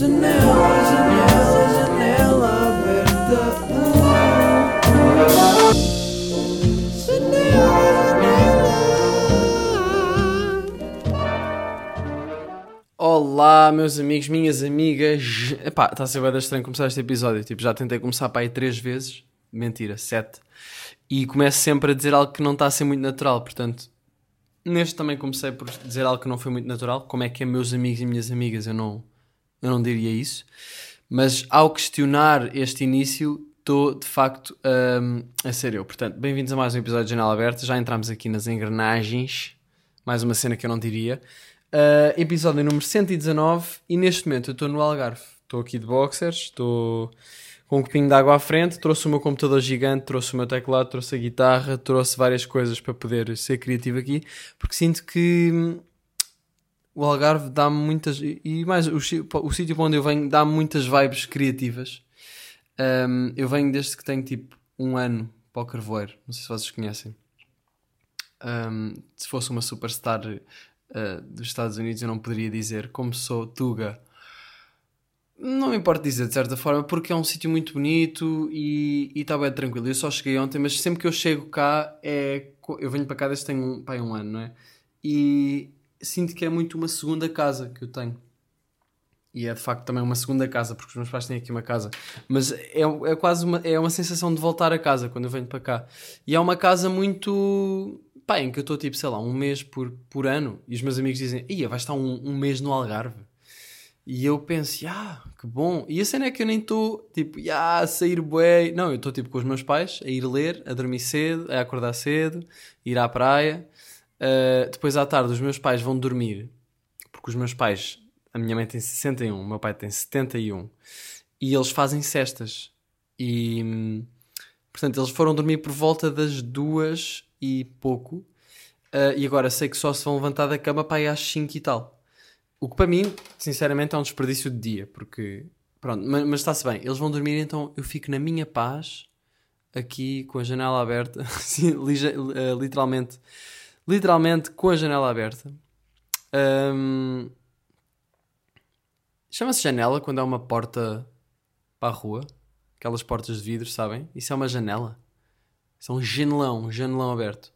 Janela, janela, janela aberta. Olá, meus amigos, minhas amigas. Epá, está a ser bem estranho começar este episódio. Tipo, já tentei começar para aí três vezes. Mentira, sete. E começo sempre a dizer algo que não está a ser muito natural. Portanto, neste também comecei por dizer algo que não foi muito natural. Como é que é meus amigos e minhas amigas? Eu não, eu não diria isso. Mas ao questionar este início, estou de facto hum, a ser eu. Portanto, bem-vindos a mais um episódio de Janela Aberta. Já entramos aqui nas engrenagens. Mais uma cena que eu não diria. Uh, episódio número 119 e neste momento eu estou no Algarve. Estou aqui de boxers, estou com um copinho de água à frente, trouxe o meu computador gigante, trouxe o meu teclado, trouxe a guitarra, trouxe várias coisas para poder ser criativo aqui, porque sinto que hum, o Algarve dá-me muitas. E mais, o, o sítio para onde eu venho dá-me muitas vibes criativas. Um, eu venho desde que tenho tipo um ano para o Carvoeiro, não sei se vocês conhecem. Um, se fosse uma superstar uh, dos Estados Unidos, eu não poderia dizer como sou Tuga. Não me importa dizer de certa forma, porque é um sítio muito bonito e está bem tranquilo. Eu só cheguei ontem, mas sempre que eu chego cá, é, eu venho para cá desde tenho um, pai, um ano, não é? E sinto que é muito uma segunda casa que eu tenho. E é de facto também uma segunda casa, porque os meus pais têm aqui uma casa. Mas é, é quase uma, é uma sensação de voltar a casa quando eu venho para cá. E é uma casa muito. pá, em que eu estou tipo, sei lá, um mês por, por ano. E os meus amigos dizem, ia, vai estar um, um mês no Algarve. E eu penso, ah, que bom. E a cena é que eu nem estou, tipo, ah, sair bué. Não, eu estou tipo com os meus pais, a ir ler, a dormir cedo, a acordar cedo, ir à praia. Uh, depois à tarde os meus pais vão dormir, porque os meus pais, a minha mãe tem 61, o meu pai tem 71, e eles fazem cestas. E, hum, portanto, eles foram dormir por volta das duas e pouco. Uh, e agora sei que só se vão levantar da cama para ir às 5 e tal. O que para mim, sinceramente, é um desperdício de dia, porque pronto, mas, mas está-se bem, eles vão dormir, então eu fico na minha paz, aqui com a janela aberta, Sim, lige- eh, literalmente, literalmente com a janela aberta. Ahm, Chama-se janela quando é uma porta para a rua, aquelas portas de vidro, sabem? Isso é uma janela. Isso é um janelão, um janelão aberto.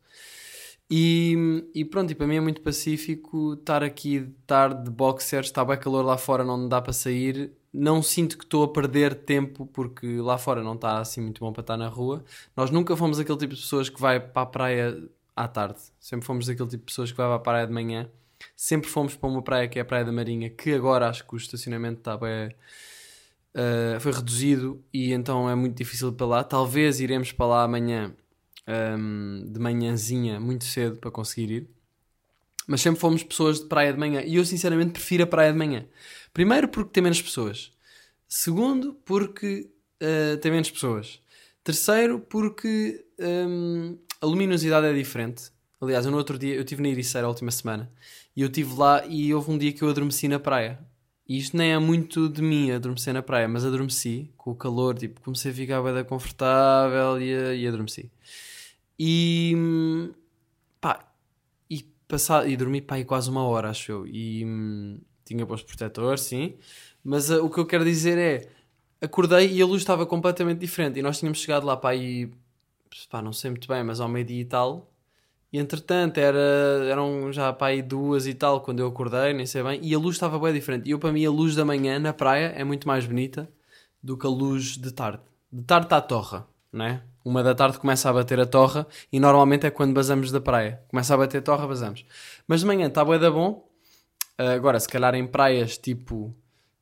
E, e pronto, e para mim é muito pacífico estar aqui tarde de boxers, está bem calor lá fora, não dá para sair. Não sinto que estou a perder tempo porque lá fora não está assim muito bom para estar na rua. Nós nunca fomos aquele tipo de pessoas que vai para a praia à tarde. Sempre fomos aquele tipo de pessoas que vai para a praia de manhã. Sempre fomos para uma praia que é a Praia da Marinha, que agora acho que o estacionamento está bem. Uh, foi reduzido e então é muito difícil para lá. Talvez iremos para lá amanhã um, de manhãzinha, muito cedo para conseguir ir. Mas sempre fomos pessoas de praia de manhã e eu sinceramente prefiro a praia de manhã. Primeiro porque tem menos pessoas. Segundo porque uh, tem menos pessoas. Terceiro porque um, a luminosidade é diferente. Aliás, eu no outro dia eu estive na Ericeira a última semana e eu estive lá e houve um dia que eu adormeci na praia. E isto nem é muito de mim adormecer na praia, mas adormeci com o calor, tipo, comecei a ficar bem confortável e, e adormeci. E hum, pá, e, passar, e dormi pá, quase uma hora, acho eu. E hum, tinha posto protetor, sim. Mas ah, o que eu quero dizer é: acordei e a luz estava completamente diferente. E nós tínhamos chegado lá para aí, pá, não sei muito bem, mas ao meio-dia e tal. E entretanto era, eram já para aí duas e tal quando eu acordei, nem sei bem, e a luz estava bem diferente. E eu, para mim, a luz da manhã na praia é muito mais bonita do que a luz de tarde. De tarde está a torra, não é? Uma da tarde começa a bater a torra e normalmente é quando basamos da praia. Começa a bater a torra, basamos. Mas de manhã está bem da bom. Ah, Agora, se calhar em praias tipo,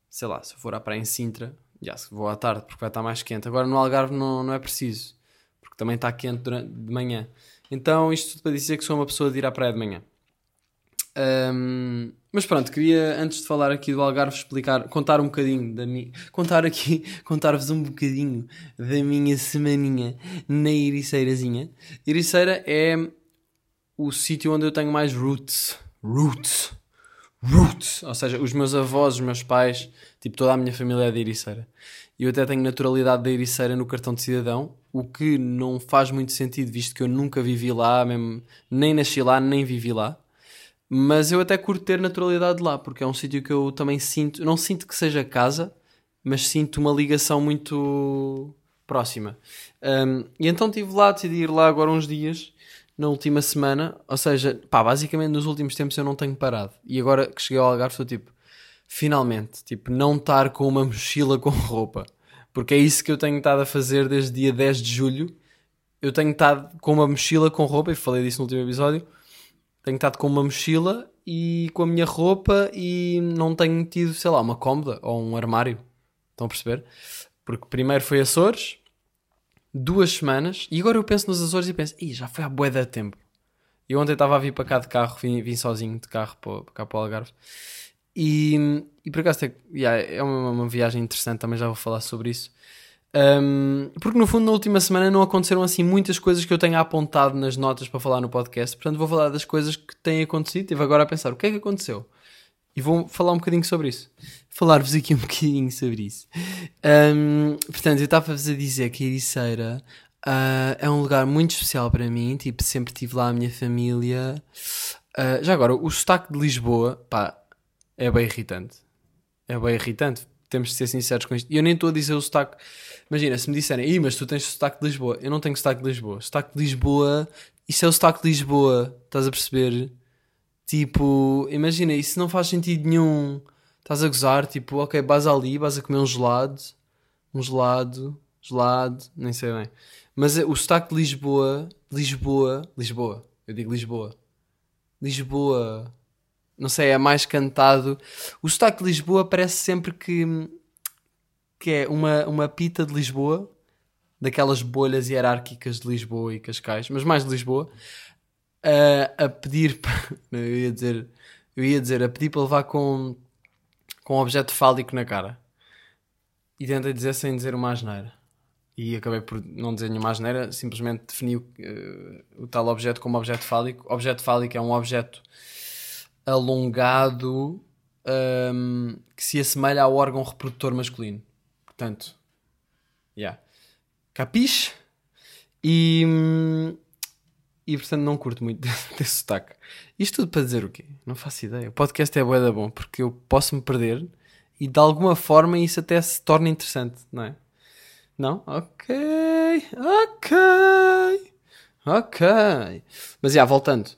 sei lá, se eu for à praia em Sintra, já vou à tarde porque vai estar mais quente. Agora no Algarve não, não é preciso, porque também está quente durante, de manhã. Então, isto tudo para dizer que sou uma pessoa de ir à praia de manhã. Ahm, mas pronto, queria antes de falar aqui do Algarve explicar, contar um bocadinho da minha, contar aqui, contar-vos um bocadinho da minha semaninha na Ericeirazinha. Ericeira é o sítio onde eu tenho mais roots, roots, roots, ou seja, os meus avós, os meus pais, tipo toda a minha família é de Ericeira. Eu até tenho naturalidade da Ericeira no cartão de cidadão, o que não faz muito sentido, visto que eu nunca vivi lá, mesmo, nem nasci lá, nem vivi lá. Mas eu até curto ter naturalidade lá, porque é um sítio que eu também sinto, não sinto que seja casa, mas sinto uma ligação muito próxima. Um, e então estive lá, decidi ir lá agora uns dias, na última semana, ou seja, pá, basicamente nos últimos tempos eu não tenho parado. E agora que cheguei ao Algarve estou tipo, finalmente, tipo, não estar com uma mochila com roupa. Porque é isso que eu tenho estado a fazer desde dia 10 de julho. Eu tenho estado com uma mochila com roupa, e falei disso no último episódio. Tenho estado com uma mochila e com a minha roupa e não tenho tido, sei lá, uma cómoda ou um armário. Estão a perceber? Porque primeiro foi Açores, duas semanas, e agora eu penso nos Açores e penso, Ih, já foi há bué de tempo. Eu ontem estava a vir para cá de carro, vim, vim sozinho de carro para cá para o Algarve. E, e por acaso é, yeah, é uma, uma viagem interessante, também já vou falar sobre isso. Um, porque no fundo, na última semana não aconteceram assim muitas coisas que eu tenha apontado nas notas para falar no podcast. Portanto, vou falar das coisas que têm acontecido. Estive agora a pensar o que é que aconteceu e vou falar um bocadinho sobre isso. Falar-vos aqui um bocadinho sobre isso. Um, portanto, eu estava-vos a dizer que a Ericeira uh, é um lugar muito especial para mim. Tipo, sempre tive lá a minha família. Uh, já agora, o sotaque de Lisboa, pá, é bem irritante. É bem irritante. Temos de ser sinceros com isto. E eu nem estou a dizer o sotaque. Imagina, se me disserem, Ih, mas tu tens sotaque de Lisboa. Eu não tenho sotaque de Lisboa. Sotaque de Lisboa, isso é o sotaque de Lisboa. Estás a perceber? Tipo, imagina, isso não faz sentido nenhum. Estás a gozar, tipo, ok, vais ali, vais a comer um gelado, um gelado, gelado, nem sei bem. Mas o sotaque de Lisboa, Lisboa, Lisboa, eu digo Lisboa, Lisboa, não sei, é mais cantado. O sotaque de Lisboa parece sempre que, que é uma, uma pita de Lisboa, daquelas bolhas hierárquicas de Lisboa e Cascais, mas mais de Lisboa, a, a pedir, não, eu ia dizer, eu ia dizer, a pedir para levar com, com um objeto fálico na cara. E tentei dizer sem dizer uma asneira. E acabei por não dizer nenhuma asneira, simplesmente defini uh, o tal objeto como objeto fálico. Objeto fálico é um objeto alongado um, que se assemelha ao órgão reprodutor masculino. Portanto, yeah. Capiche? E, hum, e portanto não curto muito desse sotaque. Isto tudo para dizer o quê? Não faço ideia. O podcast é bué bom porque eu posso me perder e de alguma forma isso até se torna interessante, não é? Não? Ok, ok, ok. Mas já, yeah, voltando.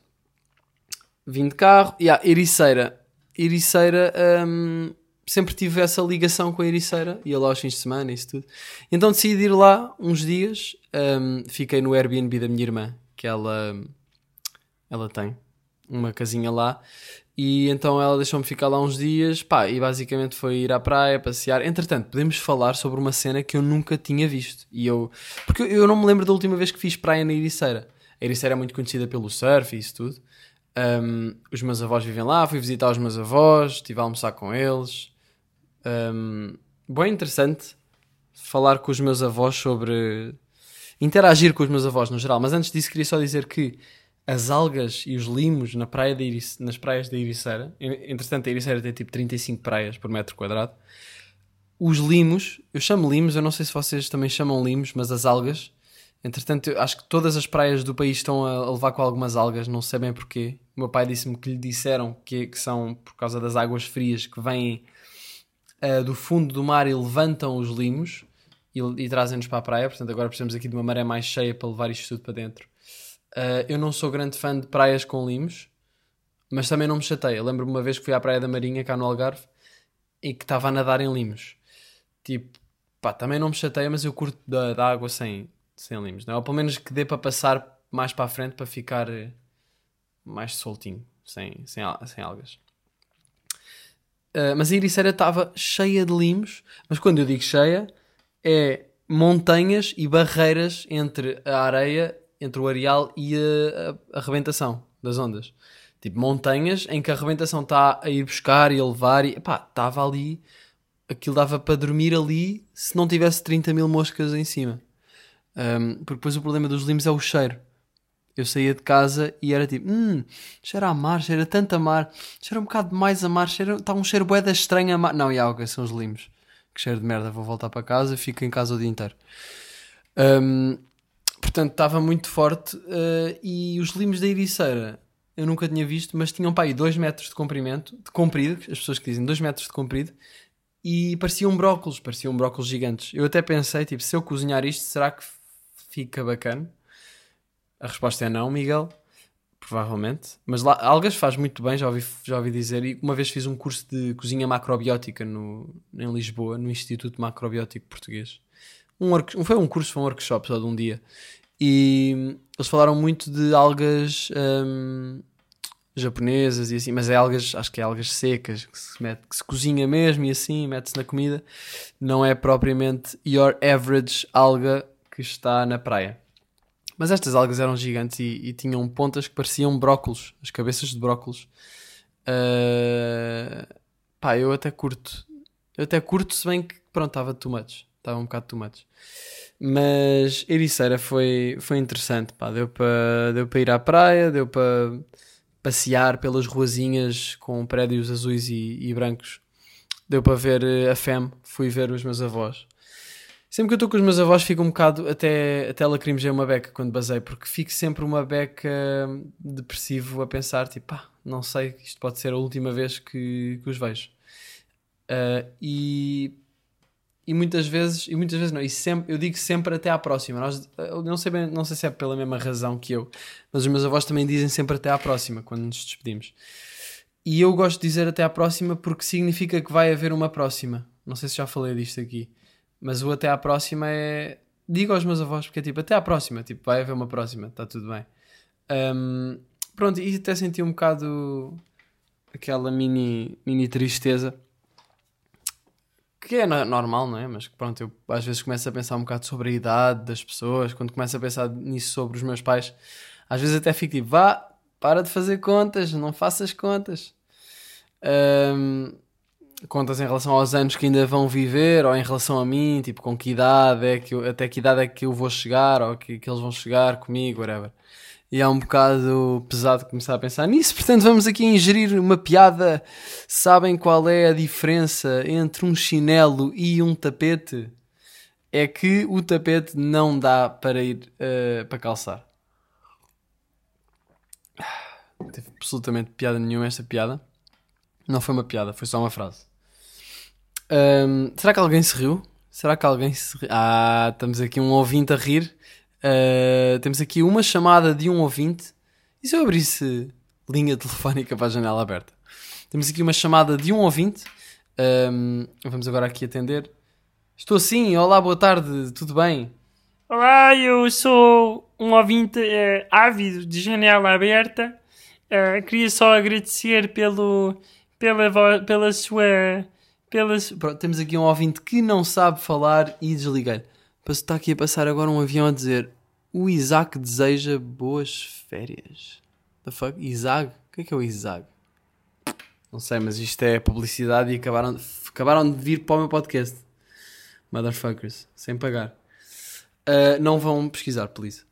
Vim de carro. E yeah, Ericeira. Ericeira, hum, sempre tive essa ligação com a Ericeira. Ia lá aos fins de semana e isso tudo. Então decidi ir lá uns dias. Hum, fiquei no Airbnb da minha irmã, que ela, ela tem uma casinha lá. E então ela deixou-me ficar lá uns dias, pá, e basicamente foi ir à praia, passear. Entretanto, podemos falar sobre uma cena que eu nunca tinha visto. E eu, porque eu não me lembro da última vez que fiz praia na Ericeira. A Ericeira é muito conhecida pelo surf e isso tudo. Um, os meus avós vivem lá, fui visitar os meus avós, estive a almoçar com eles. Um, bem interessante falar com os meus avós sobre. interagir com os meus avós no geral. Mas antes disso, queria só dizer que as algas e os limos na praia de Irice, nas praias da Ericeira, entretanto, a Ericeira tem tipo 35 praias por metro quadrado. Os limos, eu chamo limos, eu não sei se vocês também chamam limos, mas as algas. Entretanto, acho que todas as praias do país estão a levar com algumas algas, não sei bem porquê. O meu pai disse-me que lhe disseram que, que são por causa das águas frias que vêm uh, do fundo do mar e levantam os limos e, e trazem-nos para a praia. Portanto, agora precisamos aqui de uma maré mais cheia para levar isto tudo para dentro. Uh, eu não sou grande fã de praias com limos, mas também não me chateia. Lembro-me uma vez que fui à Praia da Marinha, cá no Algarve, e que estava a nadar em limos. Tipo, pá, também não me chateia, mas eu curto da, da água sem, sem limos, não é? Ou pelo menos que dê para passar mais para a frente para ficar eh, mais soltinho, sem, sem, sem algas. Uh, mas a Ericeira estava cheia de limos, mas quando eu digo cheia, é montanhas e barreiras entre a areia entre o areal e a, a, a arrebentação das ondas. Tipo, montanhas em que a arrebentação está a ir buscar e a levar e pá, estava ali, aquilo dava para dormir ali se não tivesse 30 mil moscas em cima. Um, porque depois o problema dos limos é o cheiro. Eu saía de casa e era tipo, hum, cheira a mar, cheira tanto a mar, cheira um bocado mais a mar, cheira, está um cheiro boeda estranho a mar. Não, e água, são os limos. Que cheiro de merda, vou voltar para casa, fico em casa o dia inteiro. Um, portanto estava muito forte uh, e os limos da Ericeira eu nunca tinha visto, mas tinham pá, aí 2 metros de comprimento, de comprido, as pessoas que dizem 2 metros de comprido, e pareciam brócolos, pareciam brócolos gigantes. Eu até pensei, tipo, se eu cozinhar isto, será que fica bacana? A resposta é não, Miguel. Provavelmente. Mas lá, algas faz muito bem, já ouvi, já ouvi dizer. E uma vez fiz um curso de cozinha macrobiótica no, em Lisboa, no Instituto Macrobiótico Português. Um, foi um curso, foi um workshop só de um dia. E eles falaram muito de algas hum, japonesas e assim, mas é algas, acho que é algas secas, que se, mete, que se cozinha mesmo e assim, mete-se na comida. Não é propriamente your average alga que está na praia. Mas estas algas eram gigantes e, e tinham pontas que pareciam brócolos, as cabeças de brócolos. Ah, pá, eu até curto. Eu até curto, se bem que, pronto, estava too much. Estava um bocado too much. Mas Ericeira foi, foi interessante, pá. Deu para deu ir à praia, deu para passear pelas ruazinhas com prédios azuis e, e brancos. Deu para ver eh, a FEM, fui ver os meus avós. Sempre que eu estou com os meus avós fico um bocado até, até lacrimejei uma beca quando basei, porque fico sempre uma beca depressivo a pensar, tipo, pá, não sei, isto pode ser a última vez que, que os vejo. Ah, e, e muitas vezes, e muitas vezes não, e sempre, eu digo sempre até à próxima. Nós, eu não sei, bem, não sei se é pela mesma razão que eu, mas os meus avós também dizem sempre até à próxima quando nos despedimos. E eu gosto de dizer até à próxima porque significa que vai haver uma próxima. Não sei se já falei disto aqui. Mas o até à próxima é. Digo aos meus avós, porque é tipo, até à próxima, tipo, vai haver uma próxima, está tudo bem. Ahm, pronto, e até senti um bocado aquela mini, mini tristeza. Que é no- normal, não é? Mas pronto, eu às vezes começo a pensar um bocado sobre a idade das pessoas, quando começo a pensar nisso sobre os meus pais, às vezes até fico tipo, vá, para de fazer contas, não faças contas. Ahm, contas em relação aos anos que ainda vão viver ou em relação a mim, tipo com que idade é que eu, até que idade é que eu vou chegar ou que, que eles vão chegar comigo, whatever. E é um bocado pesado começar a pensar nisso, portanto vamos aqui ingerir uma piada. Sabem qual é a diferença entre um chinelo e um tapete? É que o tapete não dá para ir eh, para calçar. Não teve absolutamente piada nenhuma esta piada. Não foi uma piada, foi só uma frase. Ahm, será que alguém se riu? Será que alguém se riu? Ah, estamos aqui um ouvinte a rir. Ah, temos aqui uma chamada de um ouvinte. E se eu abrisse linha telefónica para a janela aberta? Temos aqui uma chamada de um ouvinte. Ahm, vamos agora aqui atender. Estou sim, olá, boa tarde, tudo bem? Olá, eu sou um ouvinte eh, ávido de janela aberta. Eh, queria só agradecer pelo, pela, pela sua. Pela, su- Pronto, temos aqui um ouvinte que não sabe falar e desliguei-lhe. Está aqui a passar agora um avião a dizer o Isaac deseja boas férias. The fuck? Isaac? O que é que é o Isaac? Não sei, mas isto é publicidade e acabaram, acabaram de vir para o meu podcast. Motherfuckers, sem pagar. Uh, não vão pesquisar, please.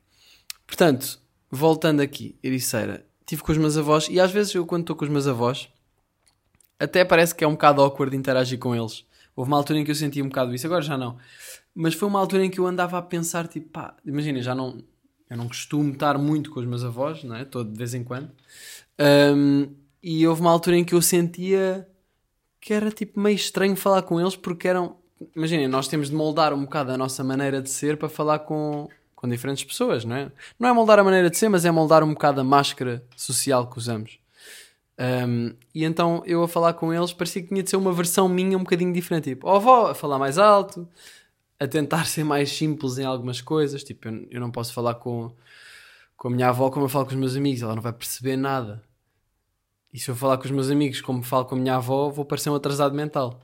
Portanto, voltando aqui, Ericeira, estive com os meus avós e às vezes eu, quando estou com os meus avós, até parece que é um bocado awkward interagir com eles. Houve uma altura em que eu sentia um bocado isso, agora já não. Mas foi uma altura em que eu andava a pensar, tipo, pá, imagina, já não. Eu não costumo estar muito com os meus avós, não é? Todo de vez em quando. Um, e houve uma altura em que eu sentia que era tipo meio estranho falar com eles porque eram. Imaginem, nós temos de moldar um bocado a nossa maneira de ser para falar com, com diferentes pessoas, não é? Não é moldar a maneira de ser, mas é moldar um bocado a máscara social que usamos. Um, e então eu a falar com eles parecia que tinha de ser uma versão minha um bocadinho diferente. Tipo, ó avó, a falar mais alto, a tentar ser mais simples em algumas coisas. Tipo, eu, eu não posso falar com, com a minha avó como eu falo com os meus amigos, ela não vai perceber nada. E se eu falar com os meus amigos como falo com a minha avó, vou parecer um atrasado mental.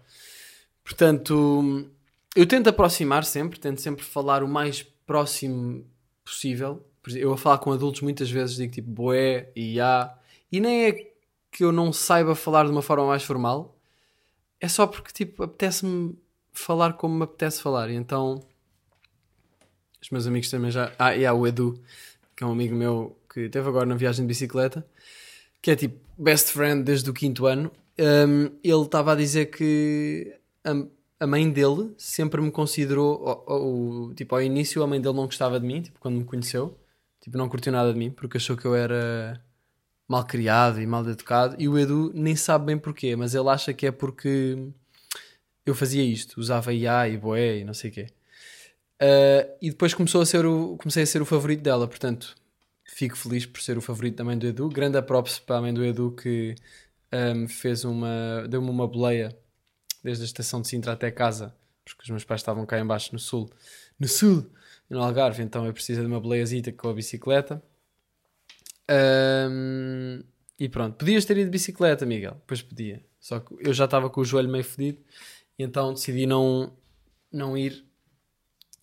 Portanto, eu tento aproximar sempre, tento sempre falar o mais próximo possível. Eu a falar com adultos muitas vezes digo tipo boé e já. E nem é que eu não saiba falar de uma forma mais formal, é só porque tipo apetece-me falar como me apetece falar. E então os meus amigos também já. Ah, e há o Edu, que é um amigo meu que teve agora na viagem de bicicleta, que é tipo best friend desde o quinto ano. Um, ele estava a dizer que a, a mãe dele sempre me considerou, o- o- tipo, ao início a mãe dele não gostava de mim, tipo, quando me conheceu, tipo, não curtiu nada de mim, porque achou que eu era mal criado e mal educado. E o Edu nem sabe bem porquê, mas ele acha que é porque eu fazia isto, usava IA e boé e não sei o quê. Uh, e depois começou a ser o, comecei a ser o favorito dela, portanto fico feliz por ser o favorito da mãe do Edu. Grande props para a mãe do Edu que um, fez uma, deu-me uma boleia desde a estação de Sintra até casa, porque os meus pais estavam cá embaixo no sul, no sul, no Algarve, então eu preciso de uma boleiazita com a bicicleta. Um, e pronto, podias ter ido de bicicleta, Miguel, pois podia, só que eu já estava com o joelho meio fedido, e então decidi não, não ir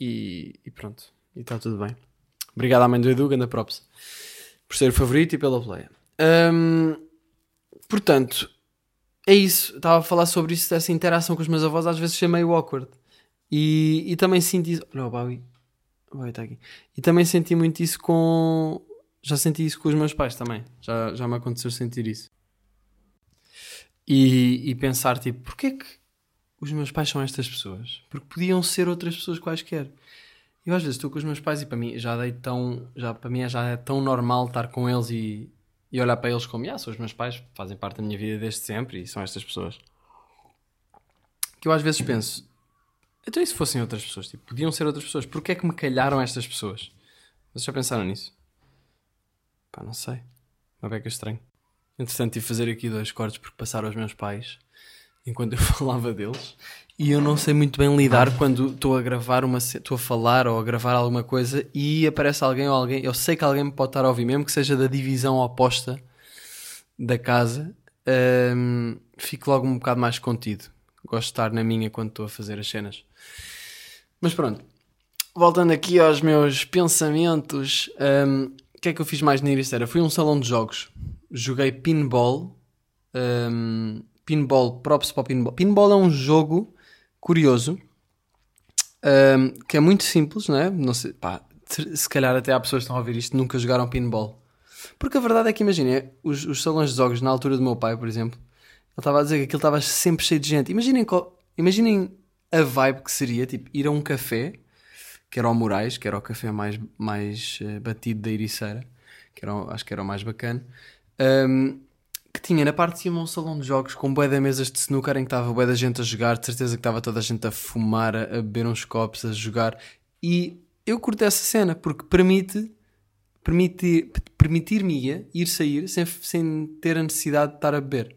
e, e pronto, e está tudo bem. Obrigado à mãe do Edu, ganda props, por ser o favorito e pela playa. Um, portanto, é isso. Estava a falar sobre isso, dessa interação com os meus avós, às vezes é meio awkward. E, e também senti isso. Não, o Bowie. O Bowie está aqui. E também senti muito isso com. Já senti isso com os meus pais também. Já, já me aconteceu sentir isso. E, e pensar, tipo, porquê que os meus pais são estas pessoas? Porque podiam ser outras pessoas quaisquer. Eu às vezes estou com os meus pais e para mim já dei tão, já, para mim já é tão normal estar com eles e, e olhar para eles como, ah, são os meus pais, fazem parte da minha vida desde sempre e são estas pessoas. Que eu às vezes penso, então e se fossem outras pessoas? Tipo, podiam ser outras pessoas, porquê é que me calharam estas pessoas? Vocês já pensaram nisso? Pá, não sei. Uma beca estranho. Entretanto, tive fazer aqui dois cortes porque passaram os meus pais enquanto eu falava deles e eu não sei muito bem lidar quando estou a gravar uma estou a falar ou a gravar alguma coisa e aparece alguém ou alguém eu sei que alguém me pode estar a ouvir mesmo que seja da divisão oposta da casa hum, fico logo um bocado mais contido gosto de estar na minha quando estou a fazer as cenas mas pronto voltando aqui aos meus pensamentos o que é que eu fiz mais na Iristeira? fui a um salão de jogos joguei pinball hum, pinball, props para pinball. Pinball é um jogo curioso um, que é muito simples, não é? Não sei, pá, se calhar até há pessoas que estão a ouvir isto nunca jogaram pinball. Porque a verdade é que, imaginem, os, os salões de jogos na altura do meu pai, por exemplo, ele estava a dizer que aquilo estava sempre cheio de gente. Imaginem, imaginem a vibe que seria, tipo, ir a um café, que era o Moraes, que era o café mais, mais uh, batido da Ericeira, que era, acho que era o mais bacana. Um, que tinha na parte de cima um salão de jogos com bué de mesas de snooker em que estava bué da gente a jogar, de certeza que estava toda a gente a fumar, a, beber uns copos, a jogar. E eu curto essa cena porque permite permitir, permitir-me ir sair sem, sem ter a necessidade de estar a beber.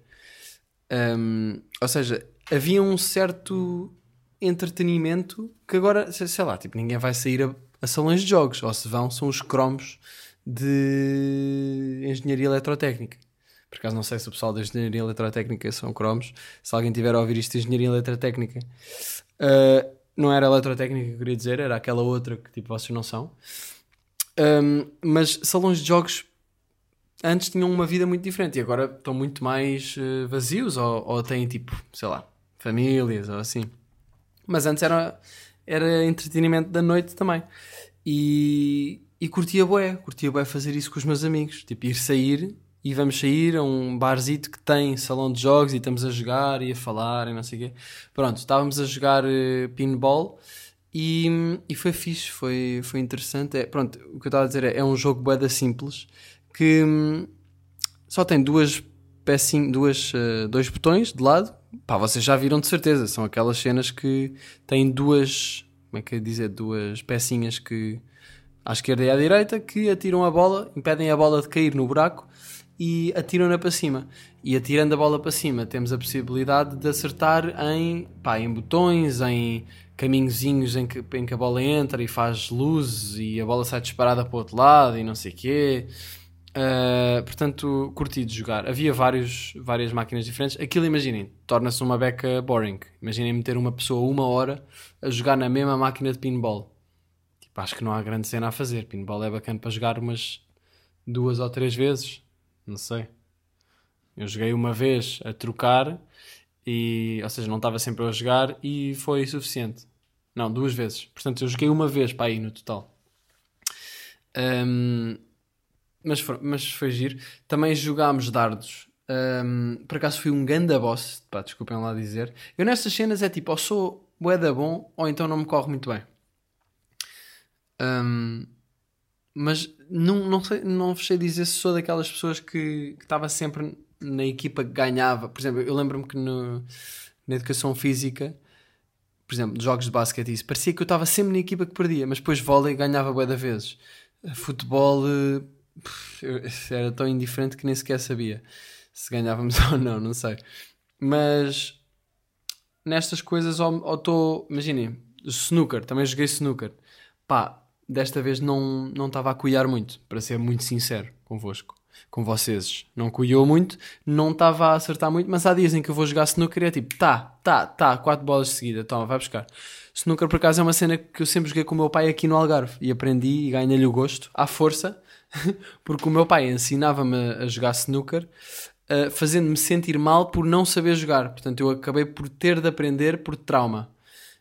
Um, ou seja, havia um certo entretenimento que agora, sei lá, tipo, ninguém vai sair a, a salões de jogos, ou se vão, são os cromos de engenharia eletrotécnica. Por acaso não sei se o pessoal da Engenharia Eletrotécnica são cromos. Se alguém tiver a ouvir isto de Engenharia Eletrotécnica, uh, não era Eletrotécnica que eu queria dizer, era aquela outra que tipo vocês não são. Um, mas salões de jogos antes tinham uma vida muito diferente e agora estão muito mais uh, vazios ou, ou têm tipo, sei lá, famílias ou assim. Mas antes era, era entretenimento da noite também. E, e curtia bué, curtia bué fazer isso com os meus amigos. Tipo, ir sair e vamos sair a um barzito que tem salão de jogos e estamos a jogar e a falar e não sei o quê. Pronto, estávamos a jogar uh, pinball e, e foi fixe, foi, foi interessante. É, pronto, o que eu estava a dizer é, é um jogo boeda simples que hum, só tem duas pecinhas, duas, uh, dois botões de lado. Pá, vocês já viram de certeza, são aquelas cenas que têm duas, como é que é dizer, duas pecinhas que à esquerda e à direita que atiram a bola, impedem a bola de cair no buraco e atiram-na para cima. E atirando a bola para cima, temos a possibilidade de acertar em, pá, em botões, em caminhozinhos em que, em que a bola entra e faz luzes e a bola sai disparada para o outro lado e não sei o quê. Uh, portanto, curti de jogar. Havia vários, várias máquinas diferentes. Aquilo, imaginem, torna-se uma beca boring. Imaginem meter uma pessoa uma hora a jogar na mesma máquina de pinball. Tipo, acho que não há grande cena a fazer. Pinball é bacana para jogar umas duas ou três vezes não sei. Eu joguei uma vez a trocar, e, ou seja, não estava sempre a jogar e foi suficiente. Não, duas vezes. Portanto, eu joguei uma vez para aí no total. Um, mas, mas foi giro. Também jogámos dardos. Um, por acaso fui um ganda boss, pá, desculpem lá dizer. Eu nestas cenas é tipo, ou sou boeda bom, ou então não me corre muito bem. Um, mas não, não, sei, não sei dizer se sou daquelas pessoas que estava sempre na equipa que ganhava. Por exemplo, eu lembro-me que no- na educação física, por exemplo, de jogos de basquete, isso parecia que eu estava sempre na equipa que perdia, mas depois vôlei ganhava bué da vezes. Futebol eh, era tão indiferente que nem sequer sabia se ganhávamos ou não, não sei. Mas nestas coisas, ou estou, imaginem, snooker, também joguei snooker. Pá, desta vez não estava a cuidar muito, para ser muito sincero convosco, com vocês. Não cuidou muito, não estava a acertar muito, mas há dias em que eu vou jogar snooker e é tipo, tá, tá, tá, quatro bolas de seguida, toma, vai buscar. Snooker, por acaso, é uma cena que eu sempre joguei com o meu pai aqui no Algarve e aprendi e ganhei-lhe o gosto, à força, porque o meu pai ensinava-me a jogar snooker, uh, fazendo-me sentir mal por não saber jogar. Portanto, eu acabei por ter de aprender por trauma,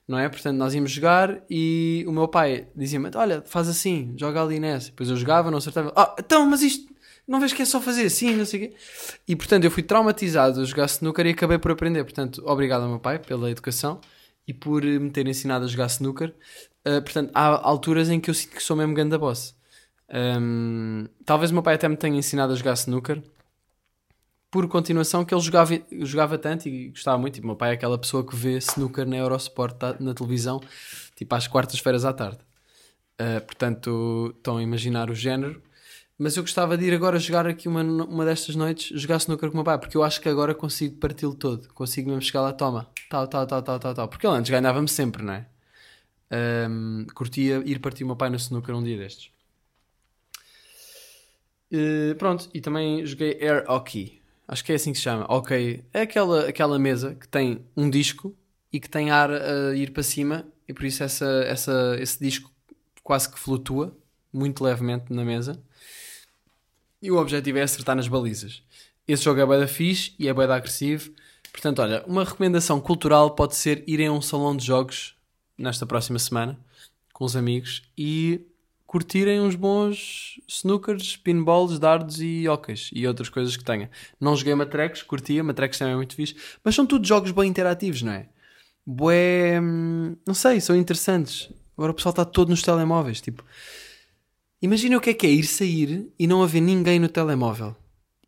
não é? Portanto, nós íamos jogar e o meu pai dizia-me: Olha, faz assim, joga ali nessa. Depois eu jogava, não acertava. Ah, então, mas isto. Não vês que é só fazer assim, não sei o quê. E portanto eu fui traumatizado a jogar snooker e acabei por aprender. Portanto, obrigado ao meu pai pela educação e por me ter ensinado a jogar snooker. Uh, portanto, há alturas em que eu sinto que sou mesmo ganda boss. Um, talvez o meu pai até me tenha ensinado a jogar snooker por continuação que ele jogava, jogava tanto e gostava muito. E o meu pai é aquela pessoa que vê snooker na Eurosport tá- na televisão, tipo às quartas-feiras à tarde. Uh, portanto, estão a imaginar o género. Mas eu gostava de ir agora jogar aqui uma, uma destas noites, jogar snooker com o meu pai, porque eu acho que agora consigo parti-lo todo. Consigo mesmo chegar lá, toma, tal, tal, tal, tal, tal, tal. Porque ele antes ganhava-me sempre, não é? Um, curtia ir partir o meu pai no snooker um dia destes. Uh, pronto, e também joguei Air Hockey. Acho que é assim que se chama. Ok. É aquela, aquela mesa que tem um disco e que tem ar a ir para cima, e por isso essa, essa, esse disco quase que flutua muito levemente na mesa. E o objetivo é acertar nas balizas. Esse jogo é da fixe e é da agressivo. Portanto, olha, uma recomendação cultural pode ser irem a um salão de jogos nesta próxima semana com os amigos e curtirem uns bons snookers, pinballs, dardos e ocas e outras coisas que tenha. Não joguei matrecos, curtia, matrecos também é muito fixe, mas são tudo jogos bem interativos, não é? Bué, hum, não sei, são interessantes. Agora o pessoal está todo nos telemóveis, tipo... Imagina o que é que é ir sair e não haver ninguém no telemóvel.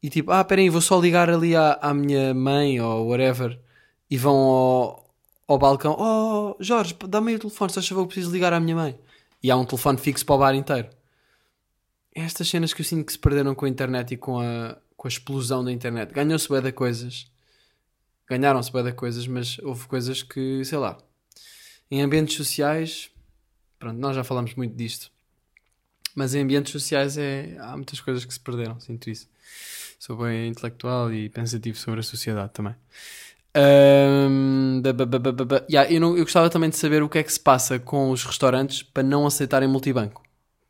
E tipo, ah, peraí, vou só ligar ali à, à minha mãe ou whatever e vão ao, ao balcão. Oh, Jorge, dá-me aí o telefone, só favor, preciso ligar à minha mãe. E há um telefone fixo para o bar inteiro. É estas cenas que eu sinto que se perderam com a internet e com a, com a explosão da internet. Ganhou-se bué de coisas. Ganharam-se bué de coisas, mas houve coisas que, sei lá, em ambientes sociais, pronto, nós já falamos muito disto. Mas em ambientes sociais é, há muitas coisas que se perderam, sinto isso. Sou bem intelectual e pensativo sobre a sociedade também. Eu, eu gostava também de saber o que é que se passa com os restaurantes para não aceitarem multibanco.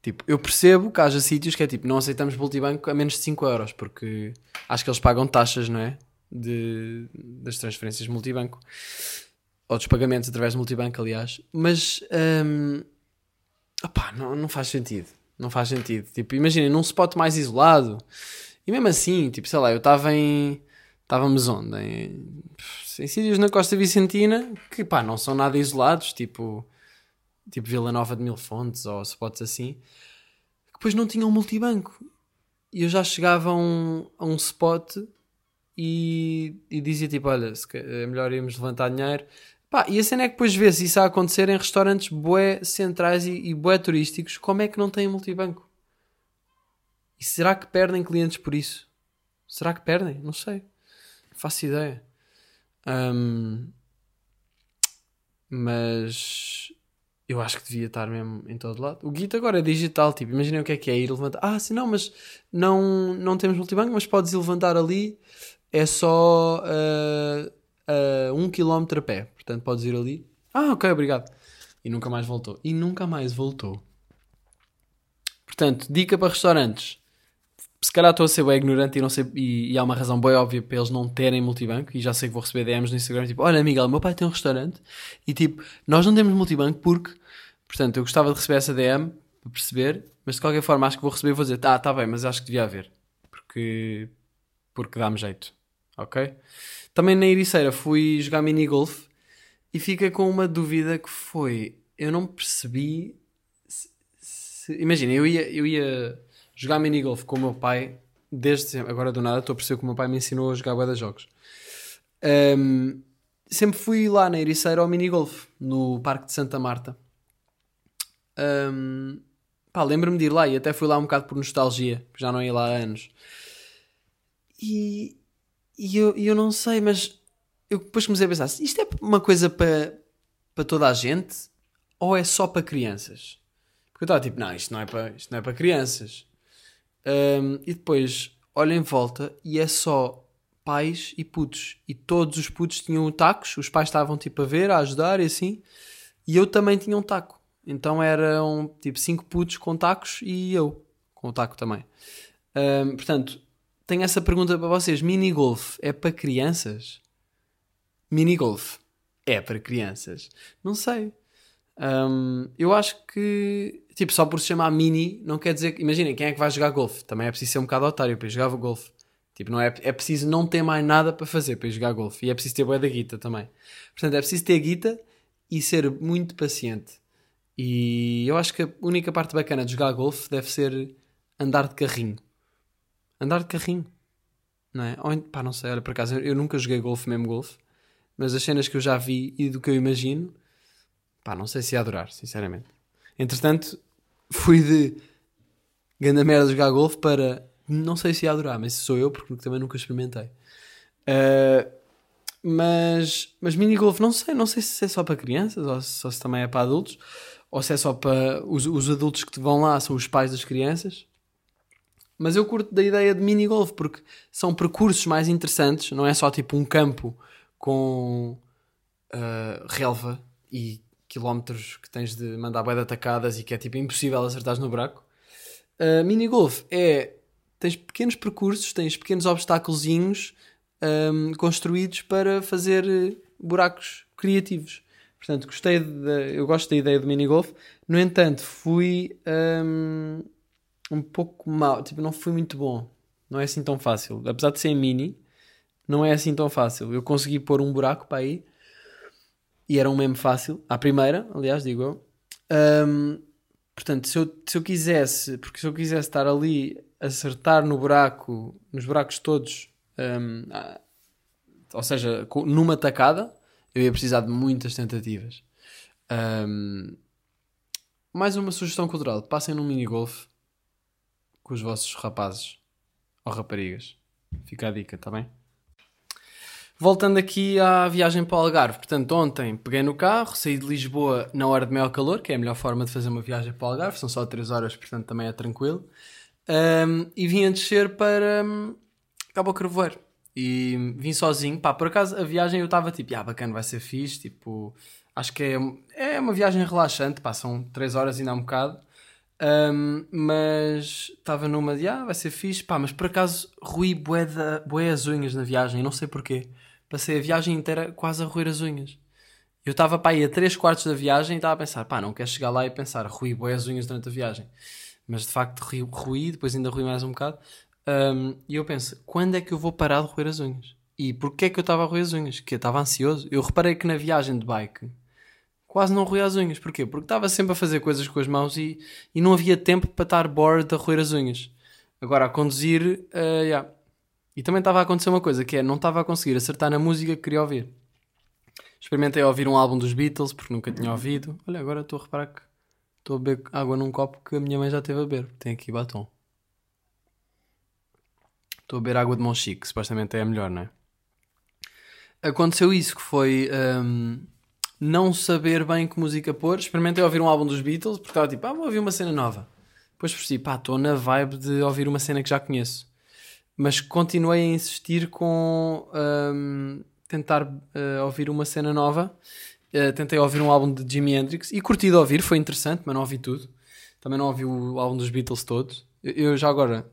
Tipo, eu percebo que haja sítios que é tipo, não aceitamos multibanco a menos de 5 euros, porque acho que eles pagam taxas, não é? De, das transferências multibanco. Ou dos pagamentos através de multibanco, aliás. Mas, ahm, opá, não, não faz sentido. Não faz sentido. Tipo, imaginem, num spot mais isolado. E mesmo assim, tipo, sei lá, eu estava em. Estávamos onde? Em, em sítios na Costa Vicentina que, pá, não são nada isolados, tipo. Tipo Vila Nova de Mil Fontes ou spots assim. Que depois não tinham multibanco. E eu já chegava a um, a um spot e, e dizia tipo: Olha, é melhor irmos levantar dinheiro. Pá, e a cena é que depois vê-se isso a acontecer em restaurantes bué centrais e, e bué turísticos, como é que não têm multibanco? E será que perdem clientes por isso? Será que perdem? Não sei. Faço ideia. Ahm, mas eu acho que devia estar mesmo em todo lado. O Git agora é digital, tipo, imaginem o que é que é ir levantar. Ah, sim, não, mas não, não temos multibanco, mas podes ir levantar ali, é só ah, a um quilómetro a pé. Portanto, podes ir ali. Ah, ok, obrigado. E nunca mais voltou. E nunca mais voltou. Portanto, dica para restaurantes. Se calhar estou a ser bem ignorante e, não sei, e, e há uma razão bem óbvia para eles não terem multibanco. E já sei que vou receber DMs no Instagram tipo: Olha, Miguel, meu pai tem um restaurante e tipo, nós não temos multibanco porque. Portanto, eu gostava de receber essa DM para perceber, mas de qualquer forma acho que vou receber e vou dizer: Ah, tá bem, mas acho que devia haver porque, porque dá-me jeito. Ok? Também na Ericeira fui jogar mini golf e fica com uma dúvida que foi: eu não percebi se, se Imagina, eu ia, eu ia jogar minigolf com o meu pai desde sempre. Agora do nada estou a perceber que o meu pai me ensinou a jogar bué de jogos. Ahm, sempre fui lá na Ericeira ao minigolf, no Parque de Santa Marta. Ahm, pá, lembro-me de ir lá e até fui lá um bocado por nostalgia, porque já não ia lá há anos. E, e eu, eu não sei, mas eu depois comecei a pensar: isto é uma coisa para para toda a gente ou é só para crianças? Porque eu estava tipo: não, isto não é para, isto não é para crianças. Ahm, e depois olho em volta e é só pais e putos. E todos os putos tinham tacos, os pais estavam tipo a ver, a ajudar e assim. E eu também tinha um taco. Então eram tipo cinco putos com tacos e eu com o taco também. Ahm, portanto, tenho essa pergunta para vocês: mini golf é para crianças? Mini golf é para crianças? Não sei. Ahm, eu acho que, tipo, só por se chamar mini, não quer dizer. Imaginem, quem é que vai jogar golfe? Também é preciso ser um bocado otário para jogar golfe. Tipo, não é, é preciso não ter mais nada para fazer para jogar golfe. E é preciso ter boa da guita também. Portanto, é preciso ter guita e ser muito paciente. E eu acho que a única parte bacana de jogar golfe deve ser andar de carrinho. Andar de carrinho. Não é? Ou, pá, não sei, olha, por acaso, eu nunca joguei golfe, mesmo golfe. Mas as cenas que eu já vi e do que eu imagino, pá, não sei se ia adorar, sinceramente. Entretanto, fui de ganda merda de jogar golfe para não sei se ia adorar, mas sou eu porque também nunca experimentei. Ah, mas, mas mini golfe, não sei, não sei se é só para crianças ou se, ou se também é para adultos ou se é só para os, os adultos que vão lá, são os pais das crianças. Mas eu curto da ideia de mini golf porque são percursos mais interessantes, não é só tipo um campo com ah, relva e quilómetros que tens de mandar bué de atacadas e que é tipo impossível acertares no buraco. Uh, mini golf é tens pequenos percursos, tens pequenos obstáculozinhos um, construídos para fazer eh, buracos criativos. Portanto, gostei de, eu gosto da ideia do mini golf. No entanto, fui um, um pouco mal, tipo, não fui muito bom. Não é assim tão fácil. Apesar de ser mini, não é assim tão fácil. Eu consegui pôr um buraco para aí e era um mesmo fácil. À primeira, aliás, digo eu. Um, portanto, se eu, se eu quisesse, porque se eu quisesse estar ali, acertar no buraco, nos buracos todos, um, ah, ou seja, numa tacada, eu ia precisar de muitas tentativas. Um, mais uma sugestão cultural: passem num mini golf com os vossos rapazes ou raparigas. Fica a dica, está bem? Voltando aqui à viagem para o Algarve, portanto, ontem peguei no carro, saí de Lisboa na hora de maior calor, que é a melhor forma de fazer uma viagem para o Algarve, são só 3 horas, portanto também é tranquilo. Um, e vim a descer para um, Cabo Carvoeiro. E vim sozinho, pá, por acaso a viagem eu estava tipo, ah, bacana, vai ser fixe, tipo, acho que é, é uma viagem relaxante, pá, são 3 horas ainda há um bocado. Um, mas estava numa de, ah, vai ser fixe, pá, mas por acaso ruí bué as unhas na viagem, não sei porquê. Passei a viagem inteira quase a roer as unhas. Eu estava para aí a 3 quartos da viagem e estava a pensar, pá, não quero chegar lá e pensar, ruí bué as unhas durante a viagem. Mas de facto ruí, depois ainda ruí mais um bocado. Um, e eu penso, quando é que eu vou parar de roer as unhas? E porquê é que eu estava a roer as unhas? Que eu estava ansioso. Eu reparei que na viagem de bike quase não roía as unhas. Porquê? Porque estava sempre a fazer coisas com as mãos e, e não havia tempo para estar bored a roer as unhas. Agora, a conduzir, ah, yeah. E também estava a acontecer uma coisa, que é, não estava a conseguir acertar na música que queria ouvir. Experimentei ouvir um álbum dos Beatles, porque nunca tinha ouvido. Olha, agora estou a reparar que estou a beber água num copo que a minha mãe já teve a beber. Tem aqui batom. Estou a beber água de Monchique, supostamente é a melhor, não é? Aconteceu isso, que foi hum, não saber bem que música pôr. Experimentei ouvir um álbum dos Beatles, porque estava tipo, ah, vou ouvir uma cena nova. Depois percebi, pá, estou na vibe de ouvir uma cena que já conheço. Mas continuei a insistir com hum, tentar eh, ouvir uma cena nova. Eh, tentei ouvir um álbum de Jimi Hendrix e curti de ouvir, foi interessante, mas não ouvi tudo. Também não ouvi o álbum dos Beatles todos. Eu, eu já agora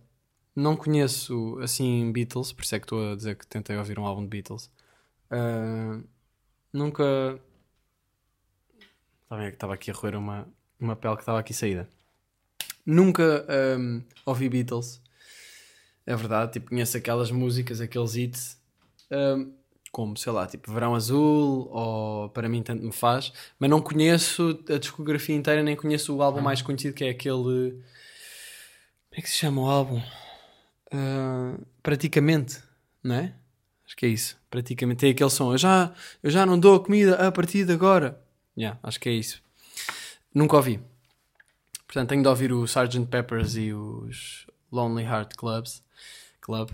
não conheço assim Beatles, por isso é que estou a dizer que tentei ouvir um álbum de Beatles. Ah, nunca. É estava aqui a roer uma, uma pele que estava aqui saída. Nunca ahm, ouvi Beatles. É verdade, tipo, conheço aquelas músicas, aqueles hits. Ahm, como, sei lá, tipo Verão Azul ou Para mim tanto me faz, mas não conheço a discografia inteira, nem conheço o álbum mais conhecido que é aquele. Como é que se chama o álbum? Ah, praticamente, não é? Acho que é isso. Praticamente tem aquele som. Eu já, eu já não dou comida a partir de agora. Yeah, acho que é isso. Nunca ouvi. Portanto, tenho de ouvir o Sgt. Peppers e os Lonely Heart Clubs. Club.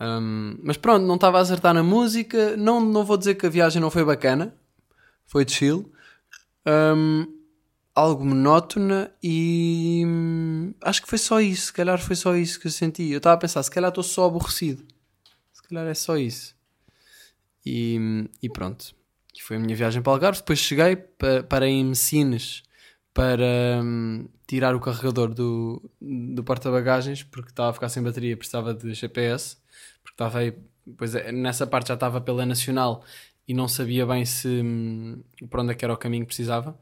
Um, mas pronto, não estava a acertar na música. Não, não vou dizer que a viagem não foi bacana. Foi chill. Um, algo monótona e hum, acho que foi só isso. Se calhar foi só isso que eu senti. Eu estava a pensar, se calhar estou só aborrecido. Se calhar é só isso. E, e pronto. E foi a minha viagem para Algarve. Depois cheguei pa- para em Messines para hum, tirar o carregador do, do porta-bagagens porque estava a ficar sem bateria, precisava de GPS. Porque estava aí, pois é, nessa parte já estava pela Nacional e não sabia bem se hum, para onde é que era o caminho que precisava